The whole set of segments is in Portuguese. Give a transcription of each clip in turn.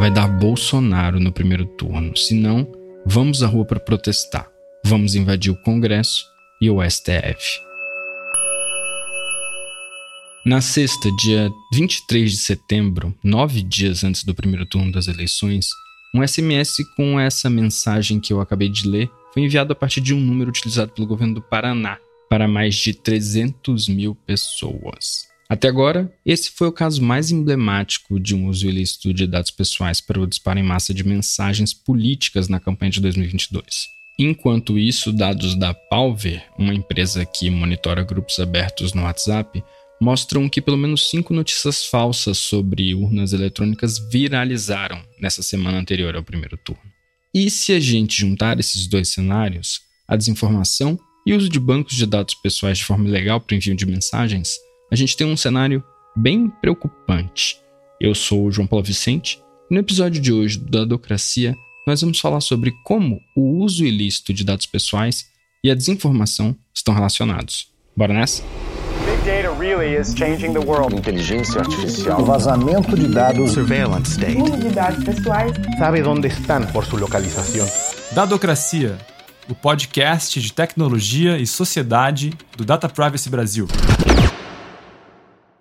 vai dar Bolsonaro no primeiro turno. Se não, vamos à rua para protestar. Vamos invadir o Congresso e o STF. Na sexta, dia 23 de setembro, nove dias antes do primeiro turno das eleições, um SMS com essa mensagem que eu acabei de ler foi enviado a partir de um número utilizado pelo governo do Paraná para mais de 300 mil pessoas. Até agora, esse foi o caso mais emblemático de um uso ilícito de dados pessoais para o disparo em massa de mensagens políticas na campanha de 2022. Enquanto isso, dados da Palver, uma empresa que monitora grupos abertos no WhatsApp, mostram que pelo menos cinco notícias falsas sobre urnas eletrônicas viralizaram nessa semana anterior ao primeiro turno. E se a gente juntar esses dois cenários, a desinformação e o uso de bancos de dados pessoais de forma ilegal para envio de mensagens, a gente tem um cenário bem preocupante. Eu sou o João Paulo Vicente e no episódio de hoje do Dadocracia nós vamos falar sobre como o uso ilícito de dados pessoais e a desinformação estão relacionados. Bora nessa? data really is changing the world. Inteligência artificial. O vazamento de dados. Surveillance state. Uso de dados pessoais. Sabe onde estão por sua localização. Dadocracia, o podcast de tecnologia e sociedade do Data Privacy Brasil.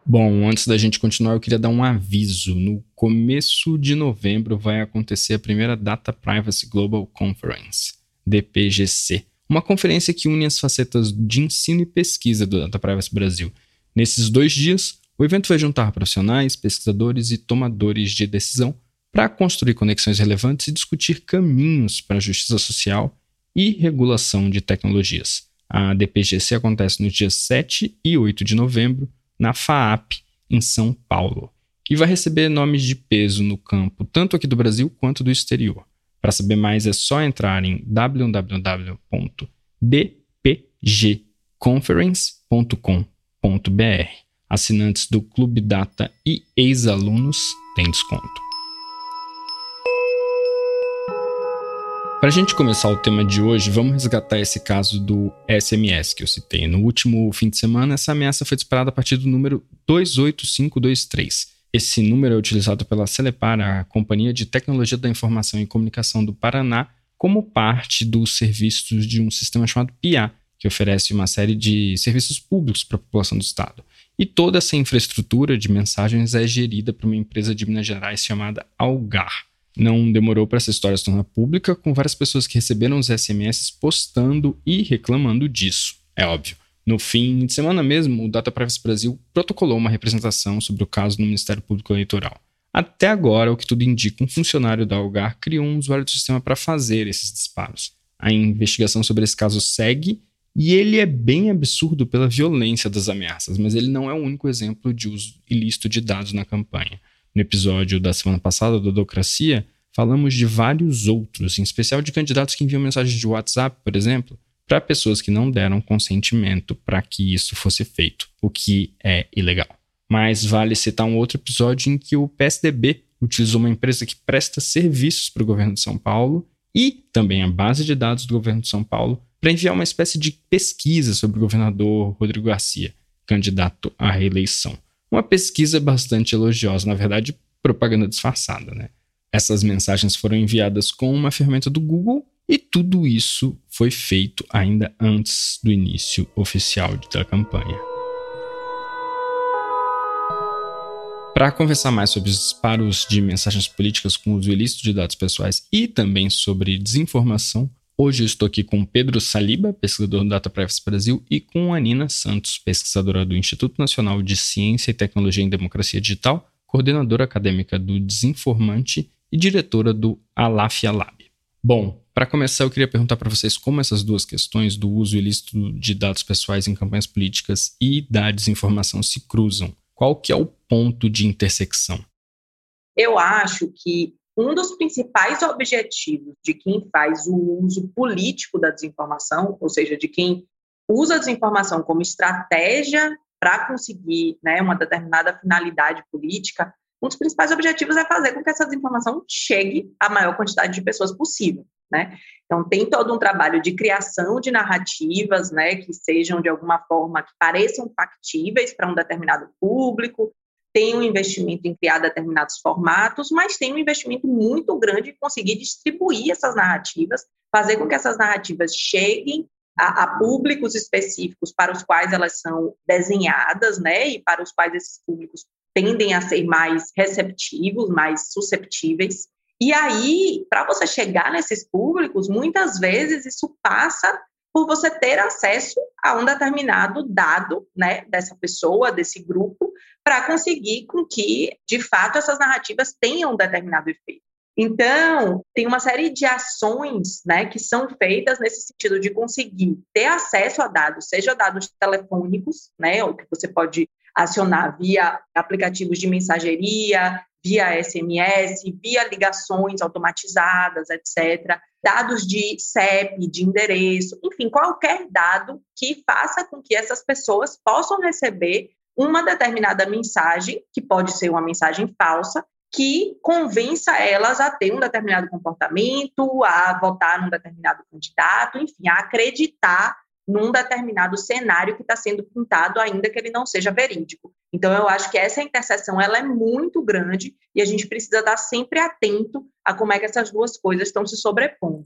Bom, antes da gente continuar, eu queria dar um aviso. No começo de novembro vai acontecer a primeira Data Privacy Global Conference, DPGC uma conferência que une as facetas de ensino e pesquisa do Data Privacy Brasil. Nesses dois dias, o evento vai juntar profissionais, pesquisadores e tomadores de decisão para construir conexões relevantes e discutir caminhos para a justiça social e regulação de tecnologias. A DPGC acontece nos dias 7 e 8 de novembro, na FAAP, em São Paulo, e vai receber nomes de peso no campo, tanto aqui do Brasil quanto do exterior. Para saber mais é só entrar em www.dpgconference.com.br. Assinantes do Clube Data e ex-alunos têm desconto. Para a gente começar o tema de hoje, vamos resgatar esse caso do SMS que eu citei. No último fim de semana, essa ameaça foi disparada a partir do número 28523 esse número é utilizado pela Celepar, a Companhia de Tecnologia da Informação e Comunicação do Paraná, como parte dos serviços de um sistema chamado PIA, que oferece uma série de serviços públicos para a população do estado. E toda essa infraestrutura de mensagens é gerida por uma empresa de Minas Gerais chamada Algar. Não demorou para essa história se tornar pública, com várias pessoas que receberam os SMS postando e reclamando disso. É óbvio. No fim de semana mesmo, o Data Privacy Brasil protocolou uma representação sobre o caso no Ministério Público Eleitoral. Até agora, o que tudo indica, um funcionário da Algar criou um usuário do sistema para fazer esses disparos. A investigação sobre esse caso segue e ele é bem absurdo pela violência das ameaças, mas ele não é o único exemplo de uso ilícito de dados na campanha. No episódio da semana passada do Docracia, falamos de vários outros, em especial de candidatos que enviam mensagens de WhatsApp, por exemplo, para pessoas que não deram consentimento para que isso fosse feito, o que é ilegal. Mas vale citar um outro episódio em que o PSDB utilizou uma empresa que presta serviços para o governo de São Paulo e também a base de dados do governo de São Paulo para enviar uma espécie de pesquisa sobre o governador Rodrigo Garcia, candidato à reeleição. Uma pesquisa bastante elogiosa, na verdade, propaganda disfarçada, né? Essas mensagens foram enviadas com uma ferramenta do Google e tudo isso foi feito ainda antes do início oficial da campanha. Para conversar mais sobre os disparos de mensagens políticas com uso ilícito de dados pessoais e também sobre desinformação, hoje eu estou aqui com Pedro Saliba, pesquisador do Data Privacy Brasil, e com Anina Santos, pesquisadora do Instituto Nacional de Ciência e Tecnologia em Democracia Digital, coordenadora acadêmica do Desinformante e diretora do Alafia Lab. Bom, para começar, eu queria perguntar para vocês como essas duas questões do uso ilícito de dados pessoais em campanhas políticas e da desinformação se cruzam. Qual que é o ponto de intersecção? Eu acho que um dos principais objetivos de quem faz o uso político da desinformação, ou seja, de quem usa a desinformação como estratégia para conseguir né, uma determinada finalidade política, um dos principais objetivos é fazer com que essa desinformação chegue à maior quantidade de pessoas possível né? Então, tem todo um trabalho de criação de narrativas, né, que sejam de alguma forma, que pareçam factíveis para um determinado público, tem um investimento em criar determinados formatos, mas tem um investimento muito grande em conseguir distribuir essas narrativas, fazer com que essas narrativas cheguem a, a, públicos específicos para os quais elas são desenhadas, né, e para os quais esses públicos tendem a ser mais receptivos, mais susceptíveis. E aí, para você chegar nesses públicos, muitas vezes isso passa por você ter acesso a um determinado dado, né, dessa pessoa, desse grupo, para conseguir com que, de fato, essas narrativas tenham um determinado efeito. Então, tem uma série de ações né, que são feitas nesse sentido de conseguir ter acesso a dados, seja dados telefônicos, né, ou que você pode acionar via aplicativos de mensageria, via SMS, via ligações automatizadas, etc. Dados de CEP, de endereço, enfim, qualquer dado que faça com que essas pessoas possam receber uma determinada mensagem, que pode ser uma mensagem falsa, que convença elas a ter um determinado comportamento, a votar num determinado candidato, enfim, a acreditar num determinado cenário que está sendo pintado, ainda que ele não seja verídico. Então, eu acho que essa interseção ela é muito grande e a gente precisa estar sempre atento a como é que essas duas coisas estão se sobrepondo.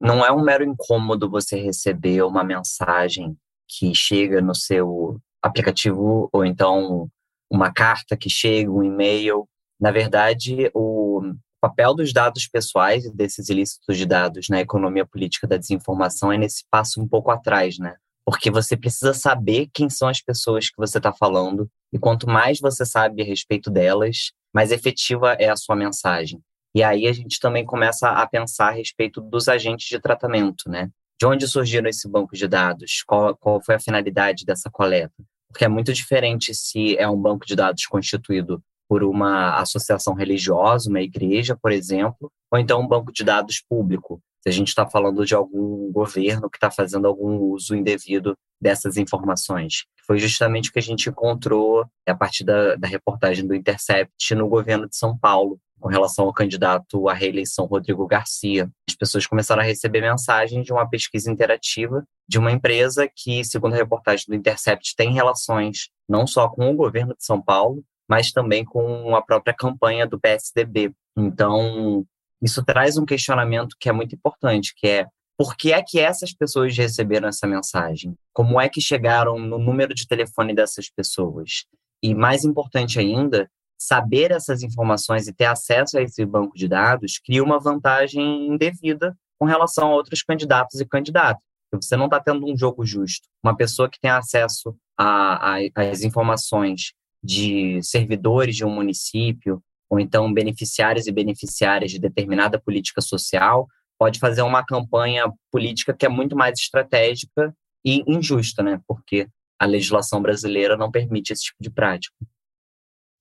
Não é um mero incômodo você receber uma mensagem que chega no seu aplicativo ou então uma carta que chega, um e-mail na verdade, o papel dos dados pessoais e desses ilícitos de dados na economia política da desinformação é nesse passo um pouco atrás, né? Porque você precisa saber quem são as pessoas que você está falando, e quanto mais você sabe a respeito delas, mais efetiva é a sua mensagem. E aí a gente também começa a pensar a respeito dos agentes de tratamento, né? De onde surgiram esse banco de dados? Qual, qual foi a finalidade dessa coleta? Porque é muito diferente se é um banco de dados constituído por uma associação religiosa, uma igreja, por exemplo, ou então um banco de dados público. Se a gente está falando de algum governo que está fazendo algum uso indevido dessas informações. Foi justamente o que a gente encontrou a partir da, da reportagem do Intercept no governo de São Paulo, com relação ao candidato à reeleição Rodrigo Garcia. As pessoas começaram a receber mensagens de uma pesquisa interativa de uma empresa que, segundo a reportagem do Intercept, tem relações não só com o governo de São Paulo, mas também com a própria campanha do PSDB. Então, isso traz um questionamento que é muito importante, que é por que é que essas pessoas receberam essa mensagem? Como é que chegaram no número de telefone dessas pessoas? E mais importante ainda, saber essas informações e ter acesso a esse banco de dados cria uma vantagem indevida com relação a outros candidatos e candidatas. Você não está tendo um jogo justo. Uma pessoa que tem acesso às informações de servidores de um município, ou então beneficiários e beneficiárias de determinada política social, pode fazer uma campanha política que é muito mais estratégica e injusta, né? Porque a legislação brasileira não permite esse tipo de prática.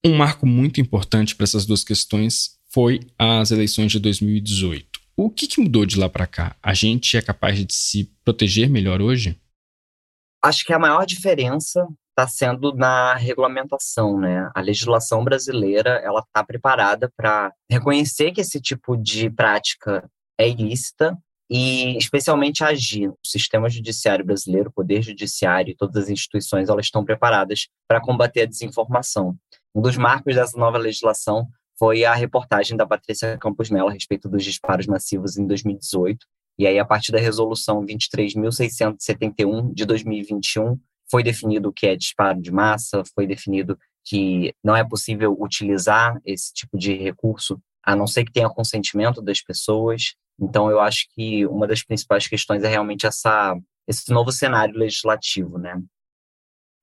Um marco muito importante para essas duas questões foi as eleições de 2018. O que, que mudou de lá para cá? A gente é capaz de se proteger melhor hoje? Acho que a maior diferença está sendo na regulamentação, né? A legislação brasileira ela está preparada para reconhecer que esse tipo de prática é ilícita e especialmente agir. O sistema judiciário brasileiro, o poder judiciário e todas as instituições elas estão preparadas para combater a desinformação. Um dos marcos dessa nova legislação foi a reportagem da Patrícia Campos Mello a respeito dos disparos massivos em 2018. E aí, a partir da resolução 23.671 de 2021, foi definido o que é disparo de massa, foi definido que não é possível utilizar esse tipo de recurso a não ser que tenha consentimento das pessoas. Então, eu acho que uma das principais questões é realmente essa, esse novo cenário legislativo, né?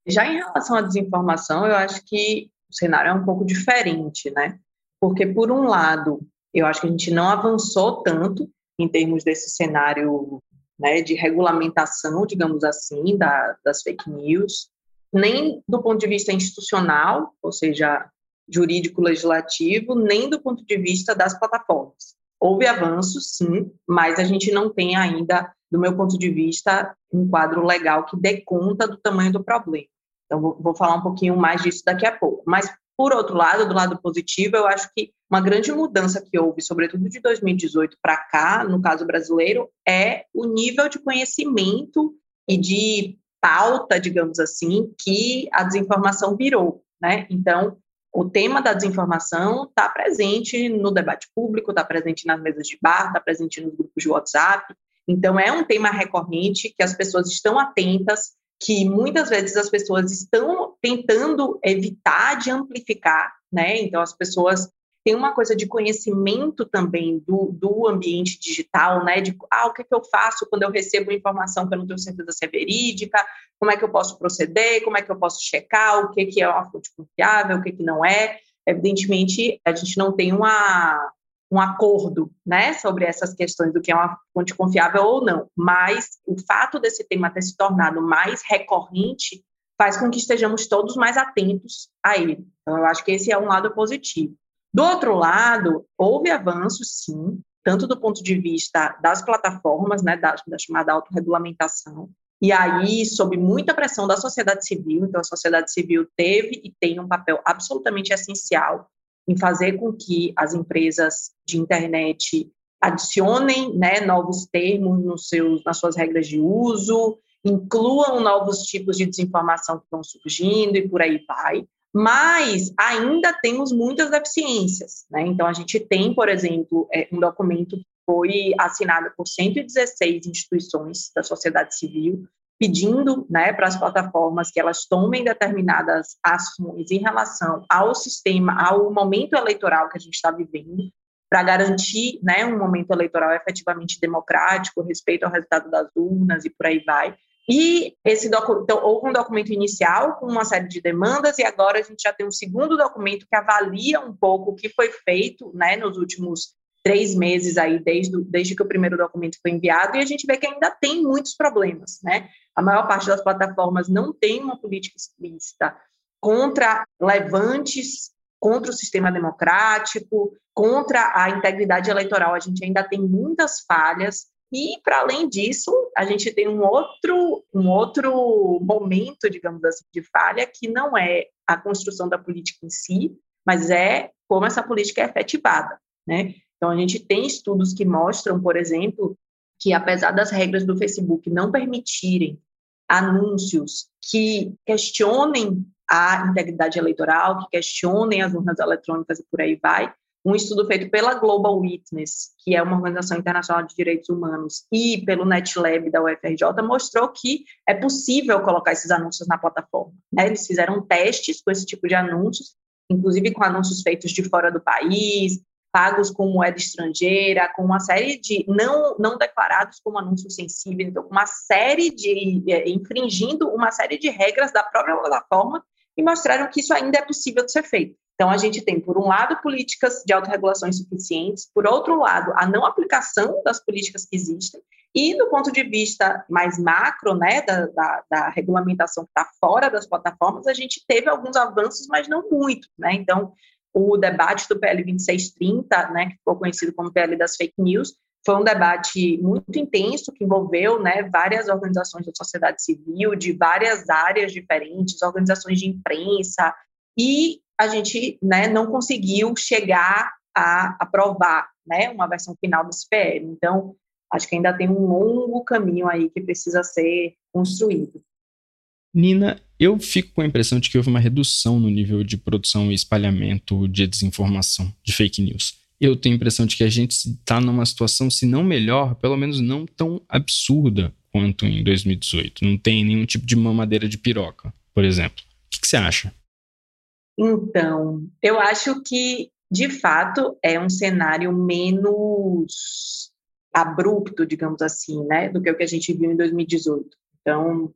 Já em relação à desinformação, eu acho que o cenário é um pouco diferente, né? Porque, por um lado, eu acho que a gente não avançou tanto em termos desse cenário né, de regulamentação, digamos assim, da, das fake news, nem do ponto de vista institucional, ou seja, jurídico-legislativo, nem do ponto de vista das plataformas. Houve avanços, sim, mas a gente não tem ainda, do meu ponto de vista, um quadro legal que dê conta do tamanho do problema. Então, vou, vou falar um pouquinho mais disso daqui a pouco. Mas por outro lado, do lado positivo, eu acho que uma grande mudança que houve, sobretudo de 2018 para cá, no caso brasileiro, é o nível de conhecimento e de pauta, digamos assim, que a desinformação virou. né? Então, o tema da desinformação está presente no debate público, está presente nas mesas de bar, está presente nos grupos de WhatsApp. Então, é um tema recorrente que as pessoas estão atentas, que muitas vezes as pessoas estão tentando evitar de amplificar, né? Então, as pessoas tem uma coisa de conhecimento também do, do ambiente digital, né? De ah, o que, é que eu faço quando eu recebo informação que eu não tenho certeza se é verídica, como é que eu posso proceder, como é que eu posso checar, o que, que é uma fonte confiável, o que, que não é. Evidentemente, a gente não tem uma, um acordo né, sobre essas questões do que é uma fonte confiável ou não, mas o fato desse tema ter se tornado mais recorrente faz com que estejamos todos mais atentos a ele. Então, eu acho que esse é um lado positivo. Do outro lado, houve avanços, sim, tanto do ponto de vista das plataformas, né, da, da chamada autorregulamentação, e aí, sob muita pressão da sociedade civil, então a sociedade civil teve e tem um papel absolutamente essencial em fazer com que as empresas de internet adicionem né, novos termos nas suas regras de uso, incluam novos tipos de desinformação que estão surgindo e por aí vai mas ainda temos muitas deficiências. Né? Então, a gente tem, por exemplo, é, um documento que foi assinado por 116 instituições da sociedade civil, pedindo né, para as plataformas que elas tomem determinadas ações em relação ao sistema, ao momento eleitoral que a gente está vivendo, para garantir né, um momento eleitoral efetivamente democrático, respeito ao resultado das urnas e por aí vai. E esse documento, então, houve um documento inicial com uma série de demandas, e agora a gente já tem um segundo documento que avalia um pouco o que foi feito né, nos últimos três meses aí, desde, desde que o primeiro documento foi enviado, e a gente vê que ainda tem muitos problemas. Né? A maior parte das plataformas não tem uma política explícita contra levantes contra o sistema democrático, contra a integridade eleitoral. A gente ainda tem muitas falhas e, para além disso, a gente tem um outro, um outro momento, digamos assim, de falha, que não é a construção da política em si, mas é como essa política é efetivada. Né? Então, a gente tem estudos que mostram, por exemplo, que apesar das regras do Facebook não permitirem anúncios que questionem a integridade eleitoral, que questionem as urnas eletrônicas e por aí vai, um estudo feito pela Global Witness, que é uma organização internacional de direitos humanos, e pelo NetLab da UFRJ, mostrou que é possível colocar esses anúncios na plataforma. Né? Eles fizeram testes com esse tipo de anúncios, inclusive com anúncios feitos de fora do país, pagos com moeda estrangeira, com uma série de não, não declarados como anúncios sensíveis, então uma série de é, infringindo uma série de regras da própria plataforma e mostraram que isso ainda é possível de ser feito. Então, a gente tem, por um lado, políticas de autorregulação insuficientes, por outro lado, a não aplicação das políticas que existem, e do ponto de vista mais macro, né, da, da, da regulamentação que está fora das plataformas, a gente teve alguns avanços, mas não muito, né? Então, o debate do PL 2630, né, que ficou conhecido como PL das fake news, foi um debate muito intenso que envolveu né, várias organizações da sociedade civil, de várias áreas diferentes, organizações de imprensa, e a gente né, não conseguiu chegar a aprovar né, uma versão final do CPL. Então, acho que ainda tem um longo caminho aí que precisa ser construído. Nina, eu fico com a impressão de que houve uma redução no nível de produção e espalhamento de desinformação, de fake news. Eu tenho a impressão de que a gente está numa situação, se não melhor, pelo menos não tão absurda quanto em 2018. Não tem nenhum tipo de mamadeira de piroca, por exemplo. O que, você acha? Então, eu acho que, de fato, é um cenário menos abrupto, digamos assim, né, do que o que a gente viu em 2018. Então,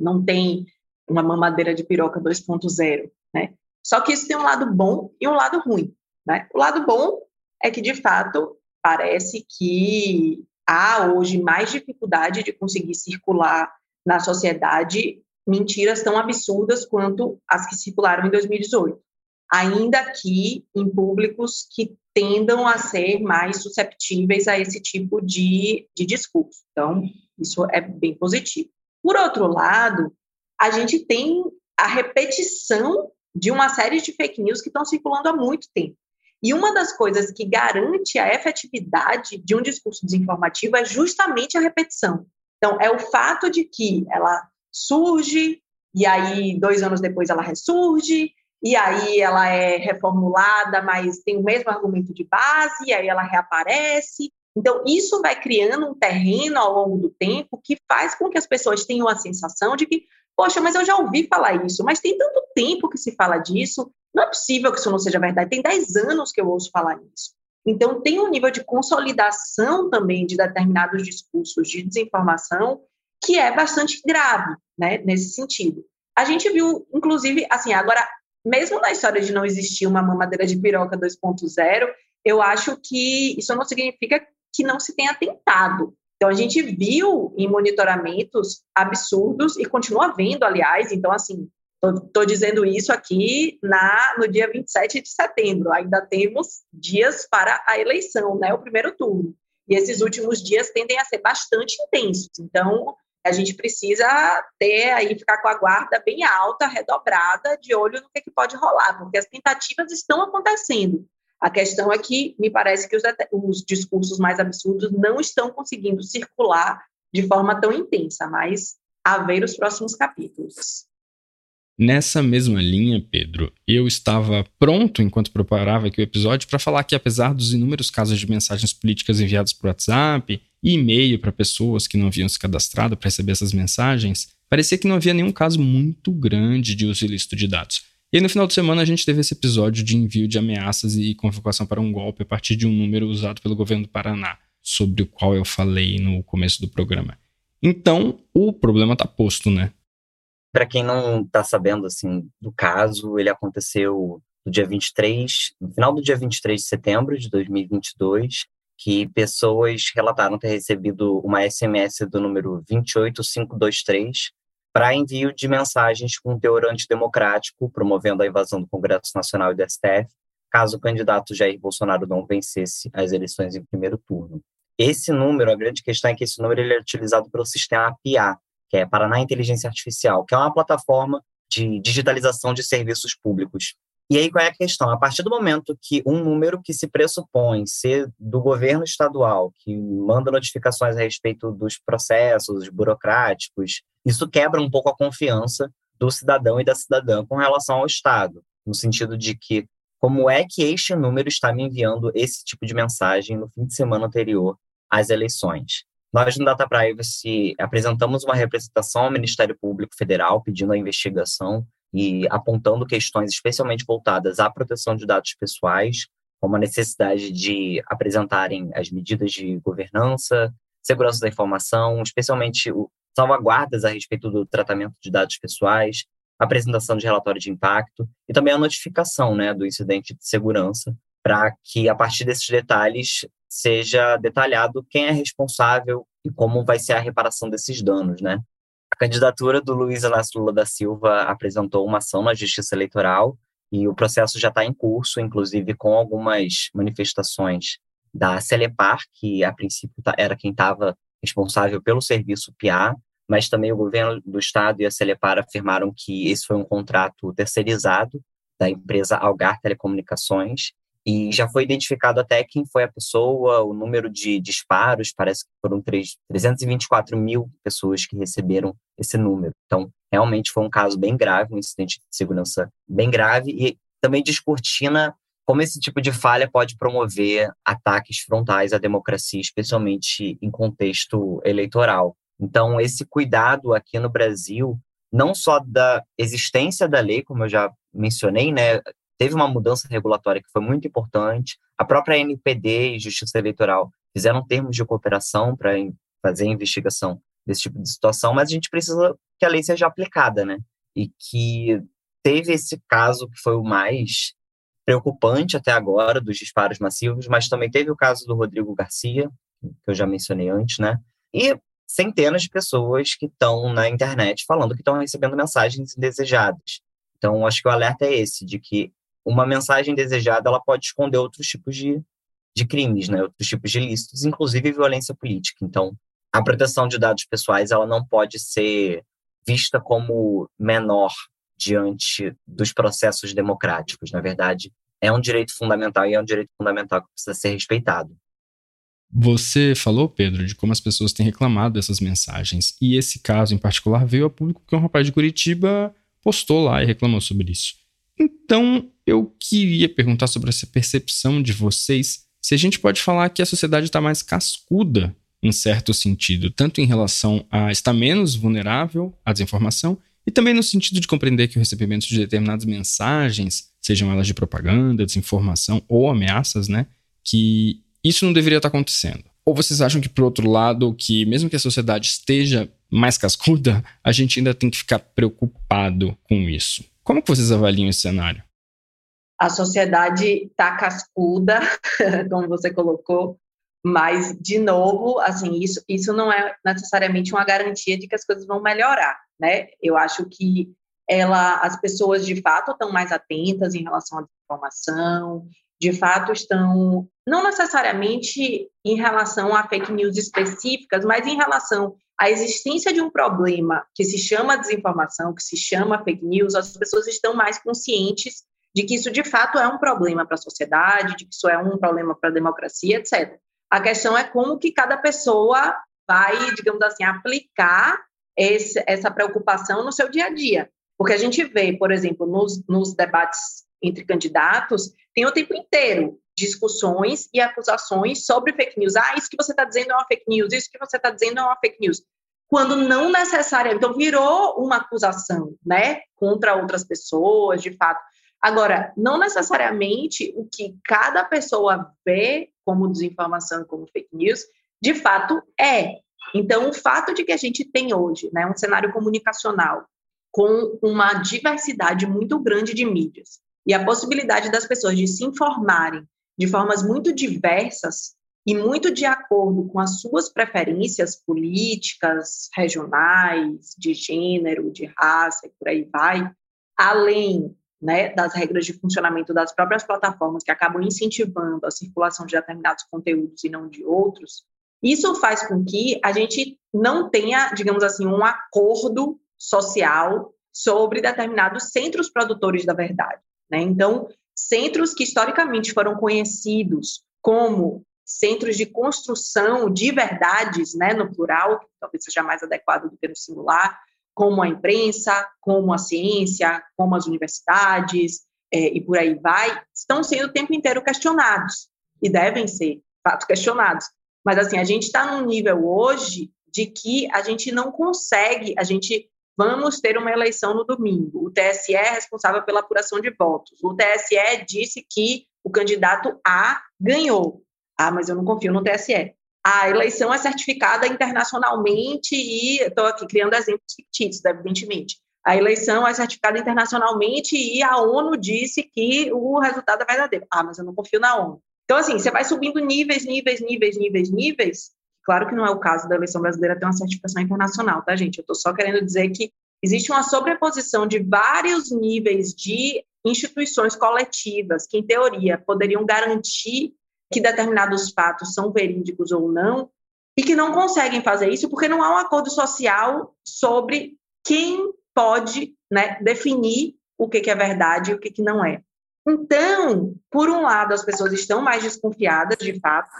não tem uma mamadeira de piroca 2.0, né? Só que isso tem um lado bom e um lado ruim, né? O lado bom é que, de fato, parece que há hoje mais dificuldade de conseguir circular na sociedade mentiras tão absurdas quanto as que circularam em 2018, ainda que em públicos que tendam a ser mais susceptíveis a esse tipo de, de discurso. Então, isso é bem positivo. Por outro lado, a gente tem a repetição de uma série de fake news que estão circulando há muito tempo. E uma das coisas que garante a efetividade de um discurso desinformativo é justamente a repetição. Então, é o fato de que ela surge, e aí dois anos depois ela ressurge, e aí ela é reformulada, mas tem o mesmo argumento de base, e aí ela reaparece. Então, isso vai criando um terreno ao longo do tempo que faz com que as pessoas tenham a sensação de que, poxa, mas eu já ouvi falar isso, mas tem tanto tempo que se fala disso, não é possível que isso não seja verdade, tem 10 anos que eu ouço falar nisso. Então, tem um nível de consolidação também de determinados discursos de desinformação que é bastante grave, né, nesse sentido. A gente viu, inclusive, assim, agora, mesmo na história de não existir uma mamadeira de piroca 2.0, eu acho que isso não significa que não se tenha tentado. Então, a gente viu em monitoramentos absurdos e continua vendo, aliás. Então, assim, estou dizendo isso aqui na, no dia 27 de setembro. Ainda temos dias para a eleição, né, o primeiro turno. E esses últimos dias tendem a ser bastante intensos. Então, a gente precisa ter aí, ficar com a guarda bem alta, redobrada, de olho no que, que pode rolar, porque as tentativas estão acontecendo. A questão é que me parece que os, os discursos mais absurdos não estão conseguindo circular de forma tão intensa, mas a ver os próximos capítulos. Nessa mesma linha, Pedro, eu estava pronto, enquanto preparava aqui o episódio, para falar que, apesar dos inúmeros casos de mensagens políticas enviadas por WhatsApp e e-mail para pessoas que não haviam se cadastrado para receber essas mensagens, parecia que não havia nenhum caso muito grande de uso ilícito de dados. E aí, no final de semana, a gente teve esse episódio de envio de ameaças e convocação para um golpe a partir de um número usado pelo governo do Paraná, sobre o qual eu falei no começo do programa. Então, o problema está posto, né? Para quem não está sabendo assim do caso, ele aconteceu no dia 23, no final do dia 23 de setembro de 2022, que pessoas relataram ter recebido uma SMS do número 28523 para envio de mensagens com teor antidemocrático, promovendo a invasão do Congresso Nacional e do STF, caso o candidato Jair Bolsonaro não vencesse as eleições em primeiro turno. Esse número, a grande questão é que esse número ele é utilizado pelo sistema PIA, que é Paraná Inteligência Artificial, que é uma plataforma de digitalização de serviços públicos. E aí qual é a questão? A partir do momento que um número que se pressupõe ser do governo estadual, que manda notificações a respeito dos processos burocráticos, isso quebra um pouco a confiança do cidadão e da cidadã com relação ao Estado, no sentido de que como é que este número está me enviando esse tipo de mensagem no fim de semana anterior às eleições? Nós, no Data Privacy, apresentamos uma representação ao Ministério Público Federal pedindo a investigação e apontando questões especialmente voltadas à proteção de dados pessoais, como a necessidade de apresentarem as medidas de governança, segurança da informação, especialmente salvaguardas a respeito do tratamento de dados pessoais, apresentação de relatório de impacto e também a notificação né, do incidente de segurança, para que, a partir desses detalhes, seja detalhado quem é responsável e como vai ser a reparação desses danos, né? Candidatura do Luiz Inácio Lula da Silva apresentou uma ação na Justiça Eleitoral e o processo já está em curso, inclusive com algumas manifestações da Celepar, que a princípio tá, era quem estava responsável pelo serviço PIA, mas também o governo do estado e a Celepar afirmaram que esse foi um contrato terceirizado da empresa Algar Telecomunicações e já foi identificado até quem foi a pessoa, o número de disparos, parece que foram 3, 324 mil pessoas que receberam esse número. Então, realmente foi um caso bem grave, um incidente de segurança bem grave, e também descortina como esse tipo de falha pode promover ataques frontais à democracia, especialmente em contexto eleitoral. Então, esse cuidado aqui no Brasil, não só da existência da lei, como eu já mencionei, né, teve uma mudança regulatória que foi muito importante. A própria NPD e Justiça Eleitoral fizeram termos de cooperação para fazer investigação desse tipo de situação, mas a gente precisa que a lei seja aplicada, né? E que teve esse caso que foi o mais preocupante até agora dos disparos massivos, mas também teve o caso do Rodrigo Garcia, que eu já mencionei antes, né? E centenas de pessoas que estão na internet falando que estão recebendo mensagens indesejadas. Então, acho que o alerta é esse, de que uma mensagem desejada ela pode esconder outros tipos de, de crimes, né? outros tipos de ilícitos, inclusive violência política. Então, a proteção de dados pessoais ela não pode ser vista como menor diante dos processos democráticos. Na verdade, é um direito fundamental e é um direito fundamental que precisa ser respeitado. Você falou, Pedro, de como as pessoas têm reclamado dessas mensagens. E esse caso em particular veio a público porque um rapaz de Curitiba postou lá e reclamou sobre isso. Então, eu queria perguntar sobre essa percepção de vocês, se a gente pode falar que a sociedade está mais cascuda em certo sentido, tanto em relação a estar menos vulnerável à desinformação e também no sentido de compreender que o recebimento de determinadas mensagens, sejam elas de propaganda, desinformação ou ameaças, né, que isso não deveria estar acontecendo. Ou vocês acham que, por outro lado, que mesmo que a sociedade esteja mais cascuda, a gente ainda tem que ficar preocupado com isso? Como que vocês avaliam esse cenário? A sociedade está cascuda, como você colocou, mas, de novo, assim, isso, isso não é necessariamente uma garantia de que as coisas vão melhorar, né? Eu acho que ela, as pessoas, de fato, estão mais atentas em relação à informação, de fato estão, não necessariamente em relação a fake news específicas, mas em relação à existência de um problema que se chama desinformação, que se chama fake news, as pessoas estão mais conscientes de que isso de fato é um problema para a sociedade, de que isso é um problema para a democracia, etc. A questão é como que cada pessoa vai, digamos assim, aplicar esse, essa preocupação no seu dia a dia. Porque a gente vê, por exemplo, nos, nos debates entre candidatos, tem o tempo inteiro discussões e acusações sobre fake news. Ah, isso que você está dizendo é uma fake news, isso que você está dizendo é uma fake news. Quando não necessariamente, então virou uma acusação, né, contra outras pessoas, de fato. Agora, não necessariamente o que cada pessoa vê como desinformação, como fake news, de fato é. Então, o fato de que a gente tem hoje né, um cenário comunicacional com uma diversidade muito grande de mídias, e a possibilidade das pessoas de se informarem de formas muito diversas e muito de acordo com as suas preferências políticas, regionais, de gênero, de raça e por aí vai, além né, das regras de funcionamento das próprias plataformas que acabam incentivando a circulação de determinados conteúdos e não de outros, isso faz com que a gente não tenha, digamos assim, um acordo social sobre determinados centros produtores da verdade. Né? Então, centros que historicamente foram conhecidos como centros de construção de verdades, né, no plural, talvez seja mais adequado do que no singular, como a imprensa, como a ciência, como as universidades, é, e por aí vai, estão sendo o tempo inteiro questionados, e devem ser, fato, questionados. Mas, assim, a gente está num nível hoje de que a gente não consegue, a gente vamos ter uma eleição no domingo. O TSE é responsável pela apuração de votos. O TSE disse que o candidato A ganhou. Ah, mas eu não confio no TSE. A eleição é certificada internacionalmente e estou aqui criando exemplos fictícios, evidentemente. A eleição é certificada internacionalmente e a ONU disse que o resultado é verdadeiro. Ah, mas eu não confio na ONU. Então, assim, você vai subindo níveis, níveis, níveis, níveis, níveis, Claro que não é o caso da eleição brasileira ter uma certificação internacional, tá, gente? Eu estou só querendo dizer que existe uma sobreposição de vários níveis de instituições coletivas que, em teoria, poderiam garantir que determinados fatos são verídicos ou não, e que não conseguem fazer isso porque não há um acordo social sobre quem pode né, definir o que, que é verdade e o que, que não é. Então, por um lado, as pessoas estão mais desconfiadas, de fato,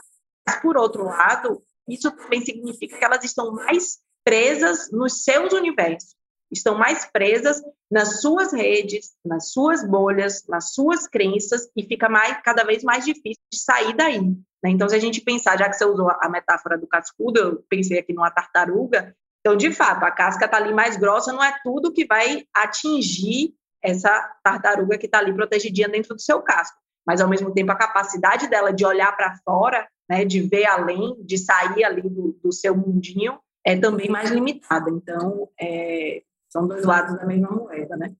mas, por outro lado, isso também significa que elas estão mais presas nos seus universos, estão mais presas nas suas redes, nas suas bolhas, nas suas crenças e fica mais, cada vez mais difícil de sair daí. Né? Então, se a gente pensar, já que você usou a metáfora do cascudo, eu pensei aqui numa tartaruga, então, de fato, a casca está ali mais grossa, não é tudo que vai atingir essa tartaruga que está ali protegidinha dentro do seu casco. Mas, ao mesmo tempo, a capacidade dela de olhar para fora né, de ver além, de sair ali do, do seu mundinho, é também mais limitada. Então, é, são dois lados da mesma moeda, né?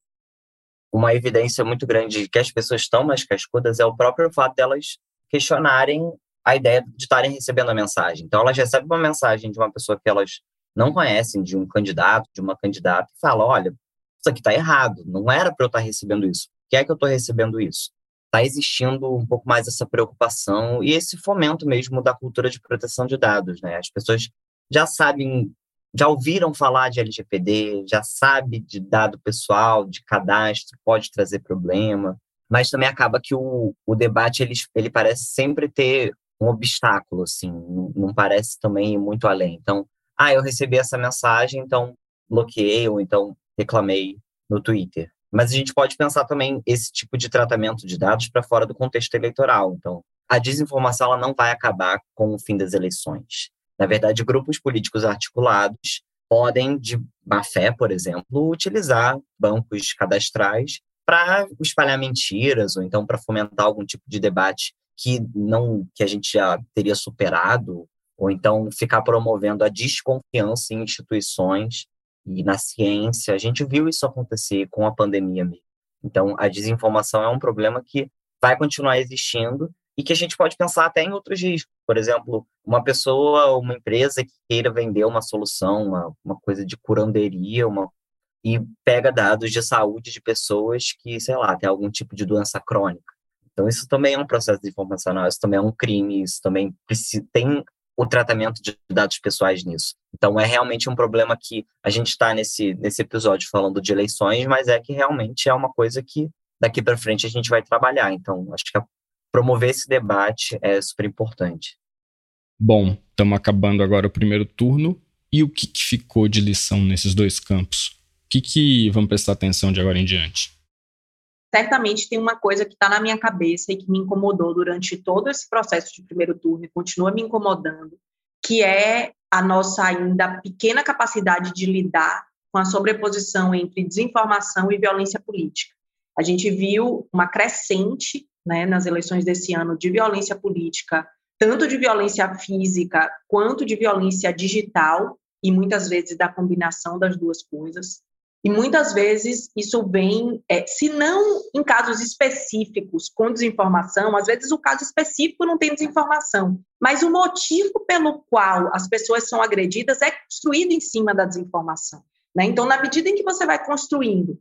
Uma evidência muito grande de que as pessoas estão mais cascudas é o próprio fato delas questionarem a ideia de estarem recebendo a mensagem. Então, elas recebem uma mensagem de uma pessoa que elas não conhecem, de um candidato, de uma candidata, e falam: olha, isso aqui está errado, não era para eu estar recebendo isso. Por que é que eu estou recebendo isso? Está existindo um pouco mais essa preocupação e esse fomento mesmo da cultura de proteção de dados, né? As pessoas já sabem, já ouviram falar de LGPD, já sabe de dado pessoal, de cadastro, pode trazer problema, mas também acaba que o, o debate ele, ele parece sempre ter um obstáculo, assim, não, não parece também ir muito além. Então, ah, eu recebi essa mensagem, então bloqueei ou então reclamei no Twitter. Mas a gente pode pensar também esse tipo de tratamento de dados para fora do contexto eleitoral. Então, a desinformação ela não vai acabar com o fim das eleições. Na verdade, grupos políticos articulados podem, de má fé, por exemplo, utilizar bancos cadastrais para espalhar mentiras ou então para fomentar algum tipo de debate que não que a gente já teria superado ou então ficar promovendo a desconfiança em instituições e na ciência. A gente viu isso acontecer com a pandemia mesmo. Então, a desinformação é um problema que vai continuar existindo e que a gente pode pensar até em outros riscos. Por exemplo, uma pessoa, uma empresa que queira vender uma solução, uma, uma coisa de curanderia, uma, e pega dados de saúde de pessoas que, sei lá, tem algum tipo de doença crônica. Então, isso também é um processo informacional, isso também é um crime, isso também tem o tratamento de dados pessoais nisso. Então, é realmente um problema que a gente está nesse, nesse episódio falando de eleições, mas é que realmente é uma coisa que daqui para frente a gente vai trabalhar. Então, acho que promover esse debate é super importante. Bom, estamos acabando agora o primeiro turno. E o que, que ficou de lição nesses dois campos? O que, que vamos prestar atenção de agora em diante? Certamente tem uma coisa que está na minha cabeça e que me incomodou durante todo esse processo de primeiro turno e continua me incomodando, que é a nossa ainda pequena capacidade de lidar com a sobreposição entre desinformação e violência política. A gente viu uma crescente né, nas eleições desse ano de violência política, tanto de violência física quanto de violência digital, e muitas vezes da combinação das duas coisas. E muitas vezes isso vem, é, se não em casos específicos com desinformação, às vezes o caso específico não tem desinformação, mas o motivo pelo qual as pessoas são agredidas é construído em cima da desinformação. Né? Então, na medida em que você vai construindo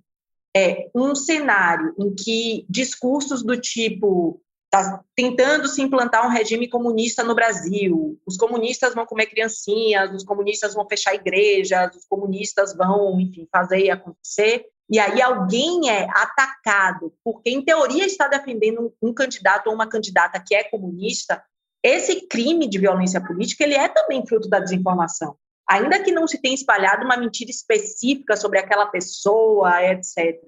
é, um cenário em que discursos do tipo está tentando se implantar um regime comunista no Brasil. Os comunistas vão comer criancinhas, os comunistas vão fechar igrejas, os comunistas vão, enfim, fazer acontecer. E aí alguém é atacado porque, em teoria, está defendendo um, candidato ou uma candidata que é comunista. Esse crime de violência política ele é também fruto da desinformação. Ainda que não se tenha espalhado uma mentira específica sobre aquela pessoa, etc.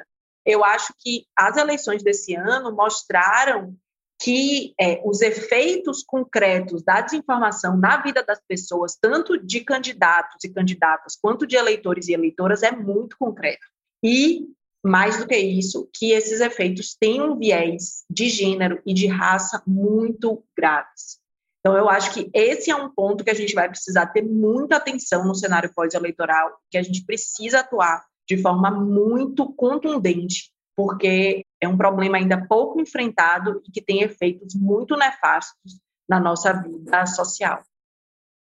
Eu acho que as eleições desse ano mostraram que é, os efeitos concretos da desinformação na vida das pessoas, tanto de candidatos e candidatas, quanto de eleitores e eleitoras, é muito concreto. E, mais do que isso, que esses efeitos têm um viés de gênero e de raça muito graves. Então, eu acho que esse é um ponto que a gente vai precisar ter muita atenção no cenário pós-eleitoral, que a gente precisa atuar de forma muito contundente porque é um problema ainda pouco enfrentado e que tem efeitos muito nefastos na nossa vida social.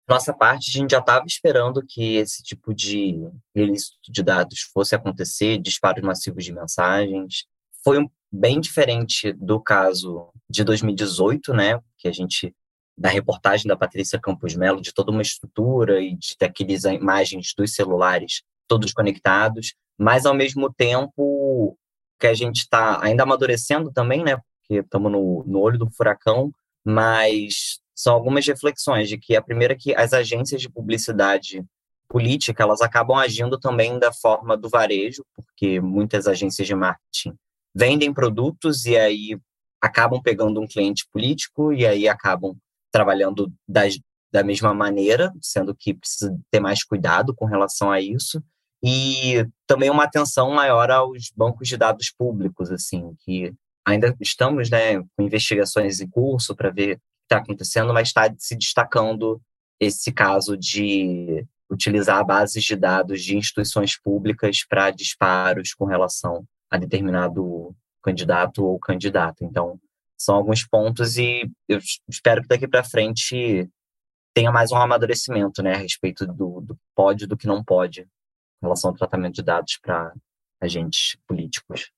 Nossa parte, a gente já estava esperando que esse tipo de ilícito de dados fosse acontecer, disparos massivos de mensagens. Foi um, bem diferente do caso de 2018, né, que a gente da reportagem da Patrícia Campos Melo de toda uma estrutura e de aquelas imagens dos celulares todos conectados, mas ao mesmo tempo que a gente está ainda amadurecendo também, né? Porque estamos no, no olho do furacão, mas são algumas reflexões de que a primeira é que as agências de publicidade política elas acabam agindo também da forma do varejo, porque muitas agências de marketing vendem produtos e aí acabam pegando um cliente político e aí acabam trabalhando das, da mesma maneira, sendo que precisa ter mais cuidado com relação a isso e também uma atenção maior aos bancos de dados públicos, assim, que ainda estamos né, com investigações em curso para ver o que está acontecendo, mas está se destacando esse caso de utilizar bases de dados de instituições públicas para disparos com relação a determinado candidato ou candidata. Então, são alguns pontos e eu espero que daqui para frente tenha mais um amadurecimento né, a respeito do, do pode e do que não pode relação ao tratamento de dados para agentes políticos.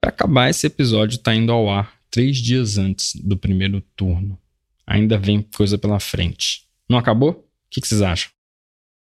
Para acabar, esse episódio está indo ao ar três dias antes do primeiro turno. Ainda vem coisa pela frente. Não acabou? O que, que vocês acham?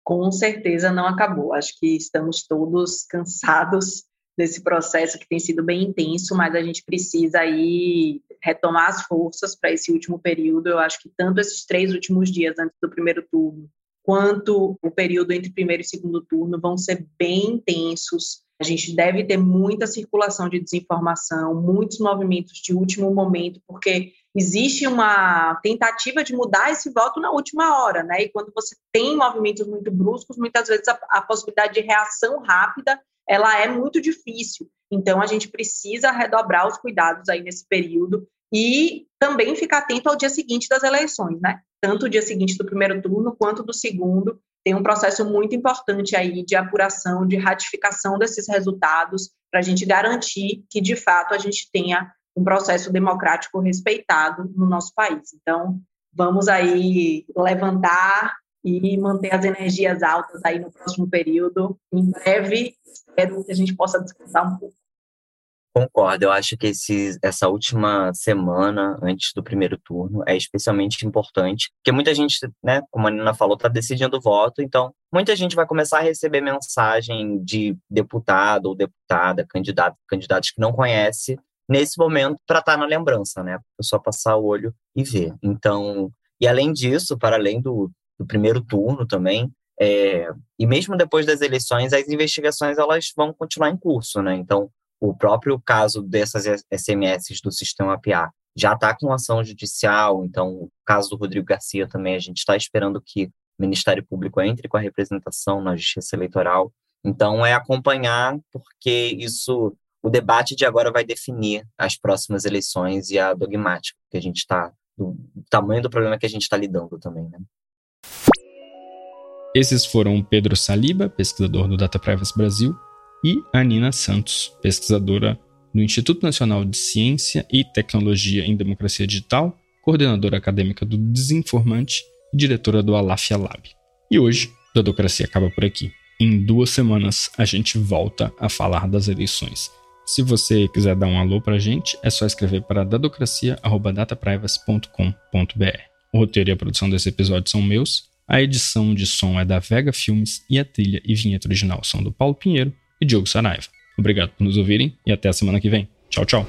Com certeza não acabou. Acho que estamos todos cansados desse processo que tem sido bem intenso, mas a gente precisa aí retomar as forças para esse último período. Eu acho que tanto esses três últimos dias antes do primeiro turno, quanto o período entre primeiro e segundo turno vão ser bem intensos. A gente deve ter muita circulação de desinformação, muitos movimentos de último momento, porque existe uma tentativa de mudar esse voto na última hora, né? E quando você tem movimentos muito bruscos, muitas vezes a, a possibilidade de reação rápida ela é muito difícil. Então a gente precisa redobrar os cuidados aí nesse período e também ficar atento ao dia seguinte das eleições, né? Tanto o dia seguinte do primeiro turno quanto do segundo. Tem um processo muito importante aí de apuração, de ratificação desses resultados, para a gente garantir que, de fato, a gente tenha um processo democrático respeitado no nosso país. Então, vamos aí levantar e manter as energias altas aí no próximo período. Em breve, espero que a gente possa descansar um pouco. Concordo, eu acho que esse, essa última semana antes do primeiro turno é especialmente importante, porque muita gente, né, como a Nina falou, está decidindo o voto, então muita gente vai começar a receber mensagem de deputado ou deputada, candidato, candidatos que não conhece nesse momento para estar tá na lembrança, né? Só passar o olho e ver. Então, e além disso, para além do, do primeiro turno também, é, e mesmo depois das eleições, as investigações elas vão continuar em curso, né? Então, o próprio caso dessas SMS do sistema PA já está com ação judicial, então o caso do Rodrigo Garcia também, a gente está esperando que o Ministério Público entre com a representação na Justiça Eleitoral. Então, é acompanhar, porque isso, o debate de agora vai definir as próximas eleições e a dogmática que a gente está, o tamanho do problema que a gente está lidando também, né? Esses foram Pedro Saliba, pesquisador do Data Privacy Brasil, e a Nina Santos, pesquisadora do Instituto Nacional de Ciência e Tecnologia em Democracia Digital, coordenadora acadêmica do Desinformante e diretora do Alafia Lab. E hoje, Dadocracia acaba por aqui. Em duas semanas, a gente volta a falar das eleições. Se você quiser dar um alô pra gente, é só escrever para dadocracia.dataprivacy.com.br. O roteiro e a produção desse episódio são meus, a edição de som é da Vega Filmes e a trilha e vinheta original são do Paulo Pinheiro e Diogo Saraiva. Obrigado por nos ouvirem e até a semana que vem. Tchau, tchau.